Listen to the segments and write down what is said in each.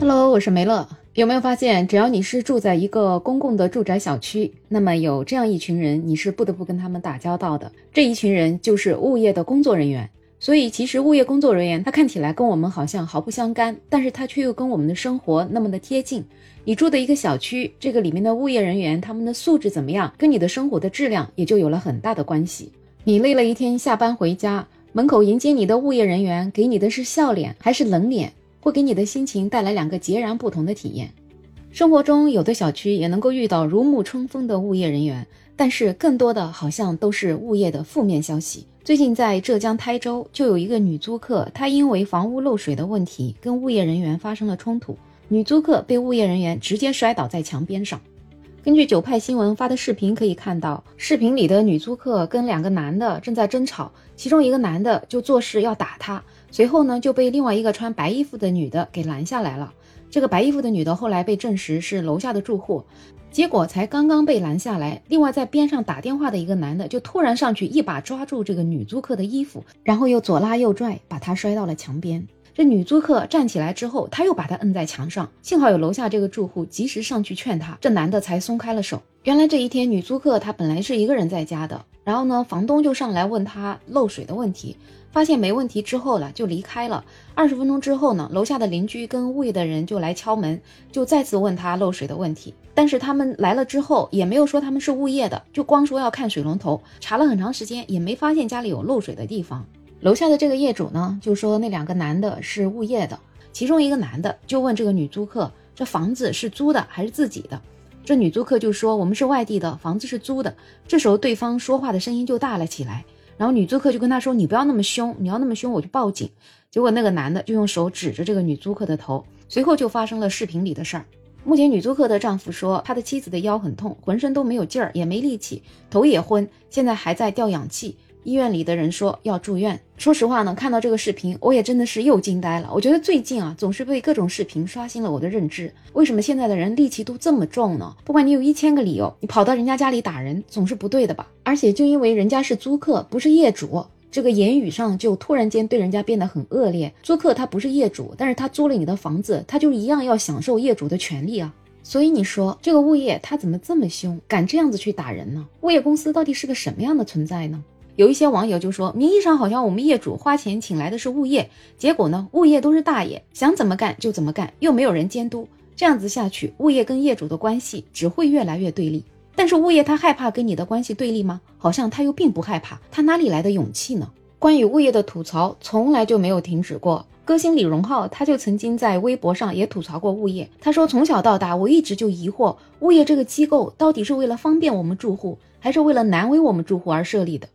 Hello，我是梅乐。有没有发现，只要你是住在一个公共的住宅小区，那么有这样一群人，你是不得不跟他们打交道的。这一群人就是物业的工作人员。所以，其实物业工作人员他看起来跟我们好像毫不相干，但是他却又跟我们的生活那么的贴近。你住的一个小区，这个里面的物业人员他们的素质怎么样，跟你的生活的质量也就有了很大的关系。你累了一天下班回家，门口迎接你的物业人员给你的是笑脸还是冷脸？会给你的心情带来两个截然不同的体验。生活中有的小区也能够遇到如沐春风的物业人员，但是更多的好像都是物业的负面消息。最近在浙江台州就有一个女租客，她因为房屋漏水的问题跟物业人员发生了冲突，女租客被物业人员直接摔倒在墙边上。根据九派新闻发的视频可以看到，视频里的女租客跟两个男的正在争吵，其中一个男的就做事要打她。随后呢，就被另外一个穿白衣服的女的给拦下来了。这个白衣服的女的后来被证实是楼下的住户。结果才刚刚被拦下来，另外在边上打电话的一个男的就突然上去一把抓住这个女租客的衣服，然后又左拉右拽，把她摔到了墙边。这女租客站起来之后，他又把她摁在墙上。幸好有楼下这个住户及时上去劝她，这男的才松开了手。原来这一天女租客她本来是一个人在家的，然后呢，房东就上来问她漏水的问题。发现没问题之后了，就离开了。二十分钟之后呢，楼下的邻居跟物业的人就来敲门，就再次问他漏水的问题。但是他们来了之后，也没有说他们是物业的，就光说要看水龙头。查了很长时间，也没发现家里有漏水的地方。楼下的这个业主呢，就说那两个男的是物业的，其中一个男的就问这个女租客，这房子是租的还是自己的？这女租客就说我们是外地的，房子是租的。这时候对方说话的声音就大了起来。然后女租客就跟他说：“你不要那么凶，你要那么凶我就报警。”结果那个男的就用手指着这个女租客的头，随后就发生了视频里的事儿。目前女租客的丈夫说，他的妻子的腰很痛，浑身都没有劲儿，也没力气，头也昏，现在还在吊氧气。医院里的人说要住院。说实话呢，看到这个视频，我也真的是又惊呆了。我觉得最近啊，总是被各种视频刷新了我的认知。为什么现在的人戾气都这么重呢？不管你有一千个理由，你跑到人家家里打人，总是不对的吧？而且就因为人家是租客，不是业主，这个言语上就突然间对人家变得很恶劣。租客他不是业主，但是他租了你的房子，他就一样要享受业主的权利啊。所以你说这个物业他怎么这么凶，敢这样子去打人呢？物业公司到底是个什么样的存在呢？有一些网友就说，名义上好像我们业主花钱请来的是物业，结果呢，物业都是大爷，想怎么干就怎么干，又没有人监督，这样子下去，物业跟业主的关系只会越来越对立。但是物业他害怕跟你的关系对立吗？好像他又并不害怕，他哪里来的勇气呢？关于物业的吐槽从来就没有停止过。歌星李荣浩他就曾经在微博上也吐槽过物业，他说从小到大我一直就疑惑，物业这个机构到底是为了方便我们住户，还是为了难为我们住户而设立的？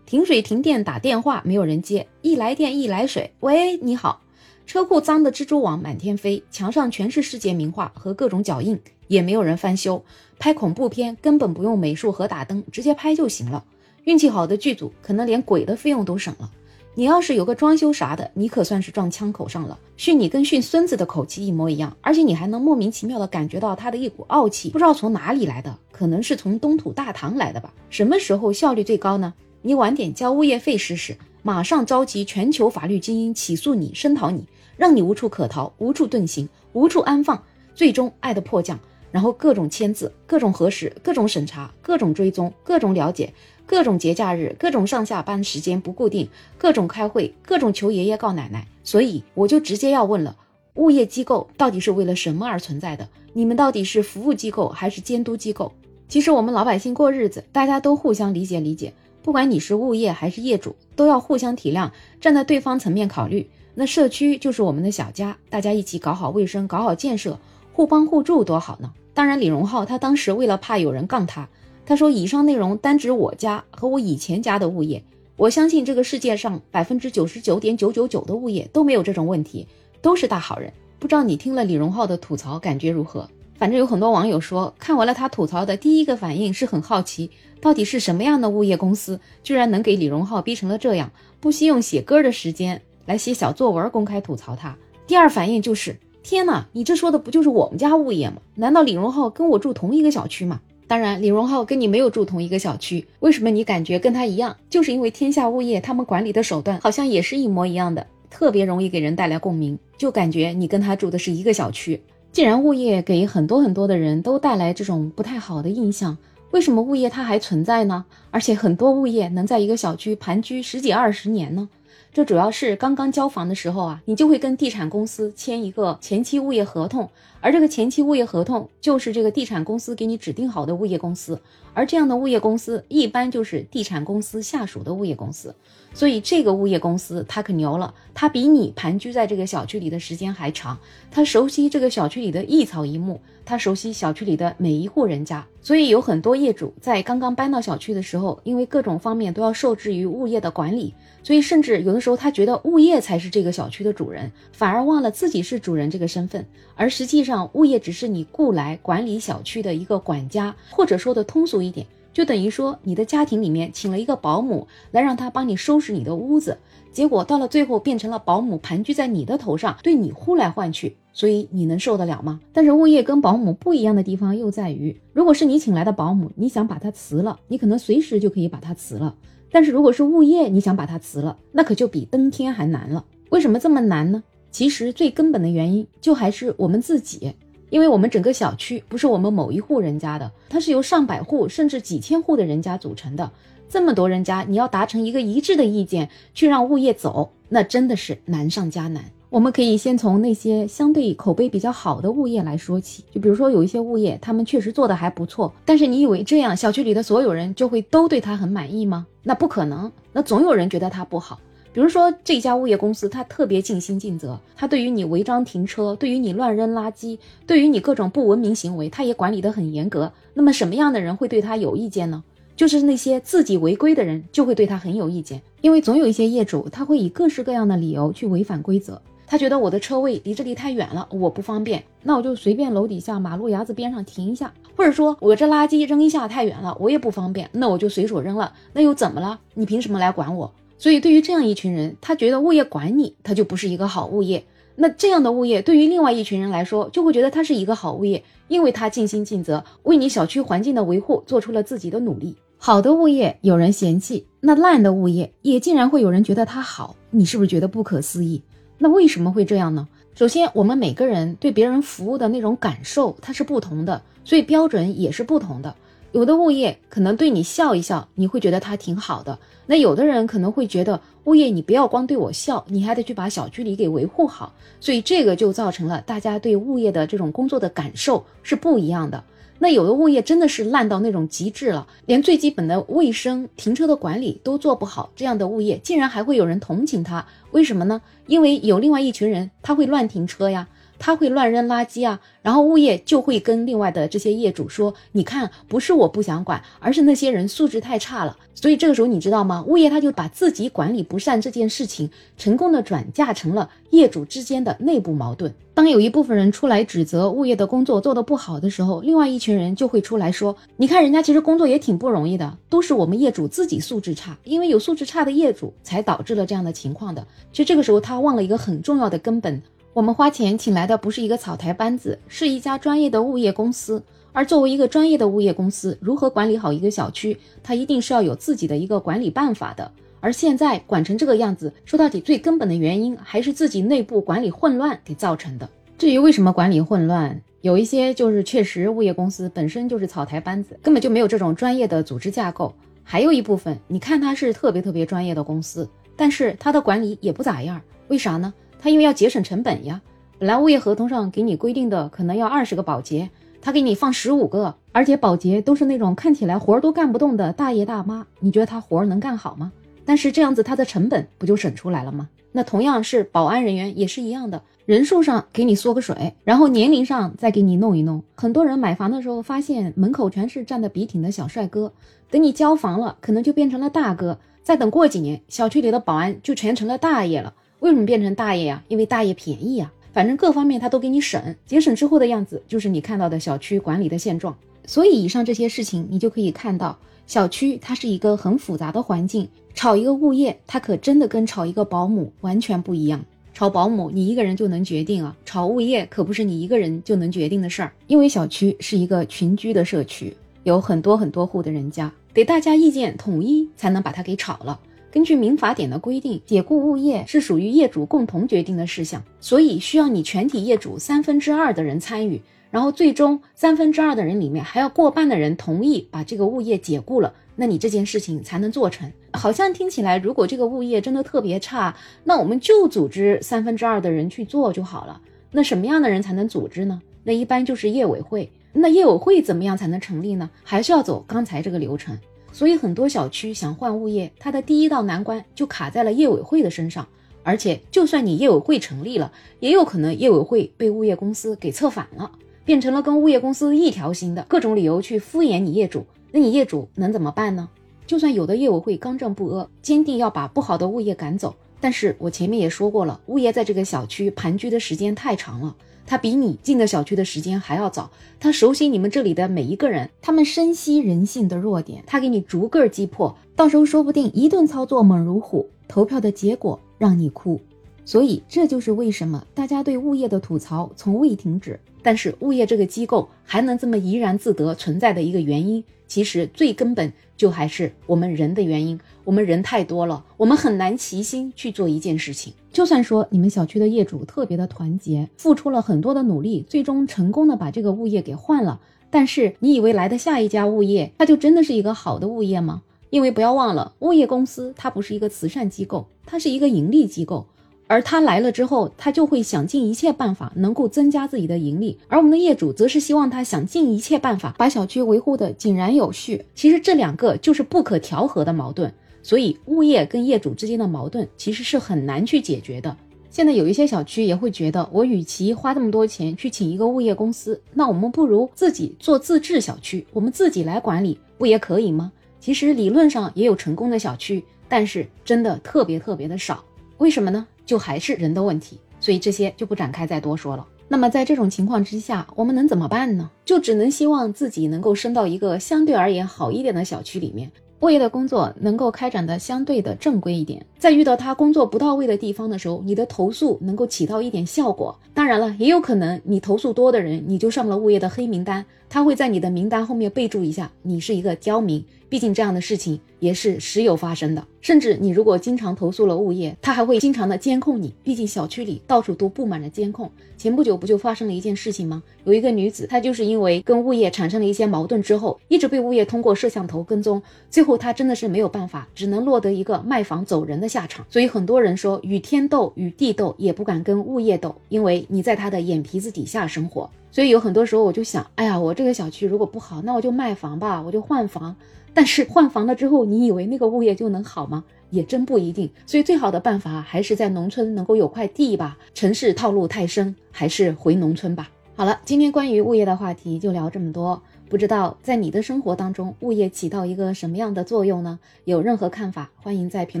停水停电打电话没有人接，一来电一来水，喂你好，车库脏的蜘蛛网满天飞，墙上全是世界名画和各种脚印，也没有人翻修。拍恐怖片根本不用美术和打灯，直接拍就行了。运气好的剧组可能连鬼的费用都省了。你要是有个装修啥的，你可算是撞枪口上了，训你跟训孙子的口气一模一样，而且你还能莫名其妙的感觉到他的一股傲气，不知道从哪里来的，可能是从东土大唐来的吧？什么时候效率最高呢？你晚点交物业费试试，马上召集全球法律精英起诉你、声讨你，让你无处可逃、无处遁形、无处安放，最终爱的迫降，然后各种签字、各种核实、各种审查、各种追踪、各种了解、各种节假日、各种上下班时间不固定、各种开会、各种求爷爷告奶奶。所以我就直接要问了：物业机构到底是为了什么而存在的？你们到底是服务机构还是监督机构？其实我们老百姓过日子，大家都互相理解理解。不管你是物业还是业主，都要互相体谅，站在对方层面考虑。那社区就是我们的小家，大家一起搞好卫生，搞好建设，互帮互助多好呢。当然，李荣浩他当时为了怕有人杠他，他说以上内容单指我家和我以前家的物业。我相信这个世界上百分之九十九点九九九的物业都没有这种问题，都是大好人。不知道你听了李荣浩的吐槽感觉如何？反正有很多网友说，看完了他吐槽的第一个反应是很好奇，到底是什么样的物业公司，居然能给李荣浩逼成了这样，不惜用写歌的时间来写小作文公开吐槽他。第二反应就是，天哪，你这说的不就是我们家物业吗？难道李荣浩跟我住同一个小区吗？当然，李荣浩跟你没有住同一个小区，为什么你感觉跟他一样？就是因为天下物业他们管理的手段好像也是一模一样的。特别容易给人带来共鸣，就感觉你跟他住的是一个小区。既然物业给很多很多的人都带来这种不太好的印象，为什么物业它还存在呢？而且很多物业能在一个小区盘踞十几二十年呢？这主要是刚刚交房的时候啊，你就会跟地产公司签一个前期物业合同，而这个前期物业合同就是这个地产公司给你指定好的物业公司，而这样的物业公司一般就是地产公司下属的物业公司，所以这个物业公司它可牛了，它比你盘踞在这个小区里的时间还长，它熟悉这个小区里的一草一木，它熟悉小区里的每一户人家，所以有很多业主在刚刚搬到小区的时候，因为各种方面都要受制于物业的管理，所以甚至有的时候。他觉得物业才是这个小区的主人，反而忘了自己是主人这个身份。而实际上，物业只是你雇来管理小区的一个管家，或者说的通俗一点，就等于说你的家庭里面请了一个保姆来让他帮你收拾你的屋子。结果到了最后，变成了保姆盘踞在你的头上，对你呼来唤去。所以你能受得了吗？但是物业跟保姆不一样的地方又在于，如果是你请来的保姆，你想把他辞了，你可能随时就可以把他辞了。但是如果是物业，你想把它辞了，那可就比登天还难了。为什么这么难呢？其实最根本的原因就还是我们自己，因为我们整个小区不是我们某一户人家的，它是由上百户甚至几千户的人家组成的。这么多人家，你要达成一个一致的意见去让物业走，那真的是难上加难。我们可以先从那些相对口碑比较好的物业来说起，就比如说有一些物业，他们确实做的还不错。但是你以为这样小区里的所有人就会都对他很满意吗？那不可能，那总有人觉得他不好。比如说这家物业公司，他特别尽心尽责，他对于你违章停车，对于你乱扔垃圾，对于你各种不文明行为，他也管理得很严格。那么什么样的人会对他有意见呢？就是那些自己违规的人就会对他很有意见，因为总有一些业主他会以各式各样的理由去违反规则。他觉得我的车位离这里太远了，我不方便，那我就随便楼底下马路牙子边上停一下，或者说我这垃圾扔一下太远了，我也不方便，那我就随手扔了，那又怎么了？你凭什么来管我？所以对于这样一群人，他觉得物业管你，他就不是一个好物业。那这样的物业对于另外一群人来说，就会觉得他是一个好物业，因为他尽心尽责，为你小区环境的维护做出了自己的努力。好的物业有人嫌弃，那烂的物业也竟然会有人觉得它好，你是不是觉得不可思议？那为什么会这样呢？首先，我们每个人对别人服务的那种感受它是不同的，所以标准也是不同的。有的物业可能对你笑一笑，你会觉得他挺好的；那有的人可能会觉得物业你不要光对我笑，你还得去把小区里给维护好。所以这个就造成了大家对物业的这种工作的感受是不一样的。那有的物业真的是烂到那种极致了，连最基本的卫生、停车的管理都做不好，这样的物业竟然还会有人同情他？为什么呢？因为有另外一群人他会乱停车呀。他会乱扔垃圾啊，然后物业就会跟另外的这些业主说：“你看，不是我不想管，而是那些人素质太差了。”所以这个时候你知道吗？物业他就把自己管理不善这件事情成功的转嫁成了业主之间的内部矛盾。当有一部分人出来指责物业的工作做得不好的时候，另外一群人就会出来说：“你看人家其实工作也挺不容易的，都是我们业主自己素质差，因为有素质差的业主才导致了这样的情况的。”其实这个时候他忘了一个很重要的根本。我们花钱请来的不是一个草台班子，是一家专业的物业公司。而作为一个专业的物业公司，如何管理好一个小区，它一定是要有自己的一个管理办法的。而现在管成这个样子，说到底最根本的原因还是自己内部管理混乱给造成的。至于为什么管理混乱，有一些就是确实物业公司本身就是草台班子，根本就没有这种专业的组织架构。还有一部分，你看它是特别特别专业的公司，但是它的管理也不咋样。为啥呢？他因为要节省成本呀，本来物业合同上给你规定的可能要二十个保洁，他给你放十五个，而且保洁都是那种看起来活儿都干不动的大爷大妈，你觉得他活儿能干好吗？但是这样子他的成本不就省出来了吗？那同样是保安人员也是一样的，人数上给你缩个水，然后年龄上再给你弄一弄。很多人买房的时候发现门口全是站得笔挺的小帅哥，等你交房了，可能就变成了大哥，再等过几年，小区里的保安就全成了大爷了。为什么变成大爷呀？因为大爷便宜呀，反正各方面他都给你省，节省之后的样子就是你看到的小区管理的现状。所以以上这些事情，你就可以看到，小区它是一个很复杂的环境。炒一个物业，它可真的跟炒一个保姆完全不一样。炒保姆你一个人就能决定啊，炒物业可不是你一个人就能决定的事儿。因为小区是一个群居的社区，有很多很多户的人家，得大家意见统一才能把它给炒了。根据民法典的规定，解雇物业是属于业主共同决定的事项，所以需要你全体业主三分之二的人参与，然后最终三分之二的人里面还要过半的人同意把这个物业解雇了，那你这件事情才能做成。好像听起来，如果这个物业真的特别差，那我们就组织三分之二的人去做就好了。那什么样的人才能组织呢？那一般就是业委会。那业委会怎么样才能成立呢？还是要走刚才这个流程。所以很多小区想换物业，它的第一道难关就卡在了业委会的身上。而且，就算你业委会成立了，也有可能业委会被物业公司给策反了，变成了跟物业公司一条心的各种理由去敷衍你业主。那你业主能怎么办呢？就算有的业委会刚正不阿，坚定要把不好的物业赶走，但是我前面也说过了，物业在这个小区盘踞的时间太长了。他比你进的小区的时间还要早，他熟悉你们这里的每一个人，他们深悉人性的弱点，他给你逐个击破，到时候说不定一顿操作猛如虎，投票的结果让你哭。所以这就是为什么大家对物业的吐槽从未停止，但是物业这个机构还能这么怡然自得存在的一个原因，其实最根本就还是我们人的原因。我们人太多了，我们很难齐心去做一件事情。就算说你们小区的业主特别的团结，付出了很多的努力，最终成功的把这个物业给换了，但是你以为来的下一家物业，它就真的是一个好的物业吗？因为不要忘了，物业公司它不是一个慈善机构，它是一个盈利机构。而他来了之后，他就会想尽一切办法能够增加自己的盈利，而我们的业主则是希望他想尽一切办法把小区维护的井然有序。其实这两个就是不可调和的矛盾，所以物业跟业主之间的矛盾其实是很难去解决的。现在有一些小区也会觉得，我与其花这么多钱去请一个物业公司，那我们不如自己做自治小区，我们自己来管理，不也可以吗？其实理论上也有成功的小区，但是真的特别特别的少。为什么呢？就还是人的问题，所以这些就不展开再多说了。那么在这种情况之下，我们能怎么办呢？就只能希望自己能够升到一个相对而言好一点的小区里面，物业的工作能够开展的相对的正规一点。在遇到他工作不到位的地方的时候，你的投诉能够起到一点效果。当然了，也有可能你投诉多的人，你就上了物业的黑名单，他会在你的名单后面备注一下，你是一个刁民。毕竟这样的事情也是时有发生的，甚至你如果经常投诉了物业，他还会经常的监控你。毕竟小区里到处都布满了监控。前不久不就发生了一件事情吗？有一个女子，她就是因为跟物业产生了一些矛盾之后，一直被物业通过摄像头跟踪，最后她真的是没有办法，只能落得一个卖房走人的下场。所以很多人说，与天斗，与地斗，也不敢跟物业斗，因为你在他的眼皮子底下生活。所以有很多时候我就想，哎呀，我这个小区如果不好，那我就卖房吧，我就换房。但是换房了之后，你以为那个物业就能好吗？也真不一定。所以最好的办法还是在农村能够有块地吧。城市套路太深，还是回农村吧。好了，今天关于物业的话题就聊这么多。不知道在你的生活当中，物业起到一个什么样的作用呢？有任何看法，欢迎在评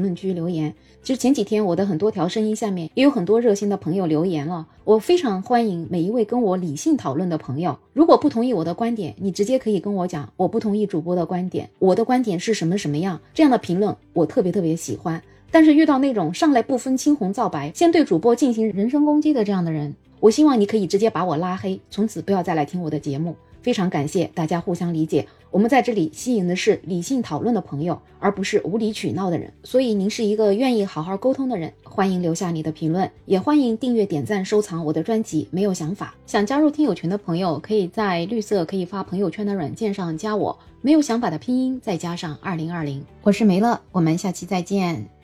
论区留言。其实前几天我的很多条声音下面也有很多热心的朋友留言了，我非常欢迎每一位跟我理性讨论的朋友。如果不同意我的观点，你直接可以跟我讲，我不同意主播的观点，我的观点是什么什么样？这样的评论我特别特别喜欢。但是遇到那种上来不分青红皂白，先对主播进行人身攻击的这样的人，我希望你可以直接把我拉黑，从此不要再来听我的节目。非常感谢大家互相理解，我们在这里吸引的是理性讨论的朋友，而不是无理取闹的人。所以您是一个愿意好好沟通的人，欢迎留下你的评论，也欢迎订阅、点赞、收藏我的专辑。没有想法，想加入听友群的朋友，可以在绿色可以发朋友圈的软件上加我。没有想法的拼音再加上二零二零，我是梅乐，我们下期再见。